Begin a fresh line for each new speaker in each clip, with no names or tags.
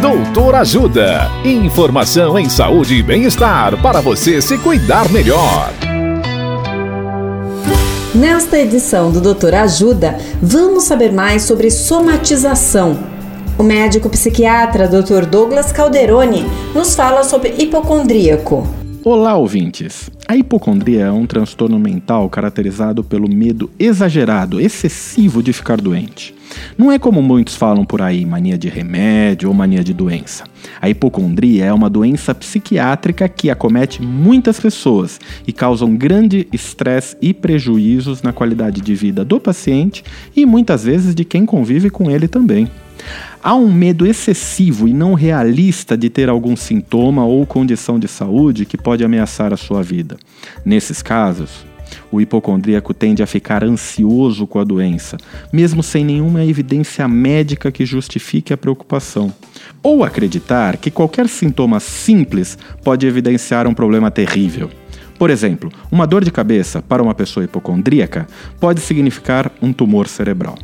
Doutor Ajuda. Informação em saúde e bem-estar para você se cuidar melhor.
Nesta edição do Doutor Ajuda, vamos saber mais sobre somatização. O médico psiquiatra Dr. Douglas Calderoni nos fala sobre hipocondríaco.
Olá, ouvintes! A hipocondria é um transtorno mental caracterizado pelo medo exagerado, excessivo de ficar doente. Não é como muitos falam por aí, mania de remédio ou mania de doença. A hipocondria é uma doença psiquiátrica que acomete muitas pessoas e causa um grande estresse e prejuízos na qualidade de vida do paciente e muitas vezes de quem convive com ele também. Há um medo excessivo e não realista de ter algum sintoma ou condição de saúde que pode ameaçar a sua vida. Nesses casos, o hipocondríaco tende a ficar ansioso com a doença, mesmo sem nenhuma evidência médica que justifique a preocupação. Ou acreditar que qualquer sintoma simples pode evidenciar um problema terrível. Por exemplo, uma dor de cabeça para uma pessoa hipocondríaca pode significar um tumor cerebral.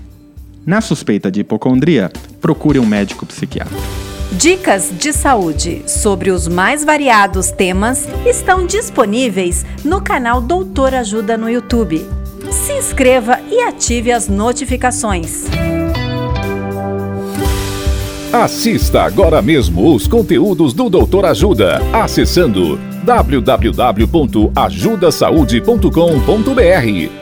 Na suspeita de hipocondria, procure um médico psiquiatra.
Dicas de saúde sobre os mais variados temas estão disponíveis no canal Doutor Ajuda no YouTube. Se inscreva e ative as notificações.
Assista agora mesmo os conteúdos do Doutor Ajuda acessando www.ajudasaude.com.br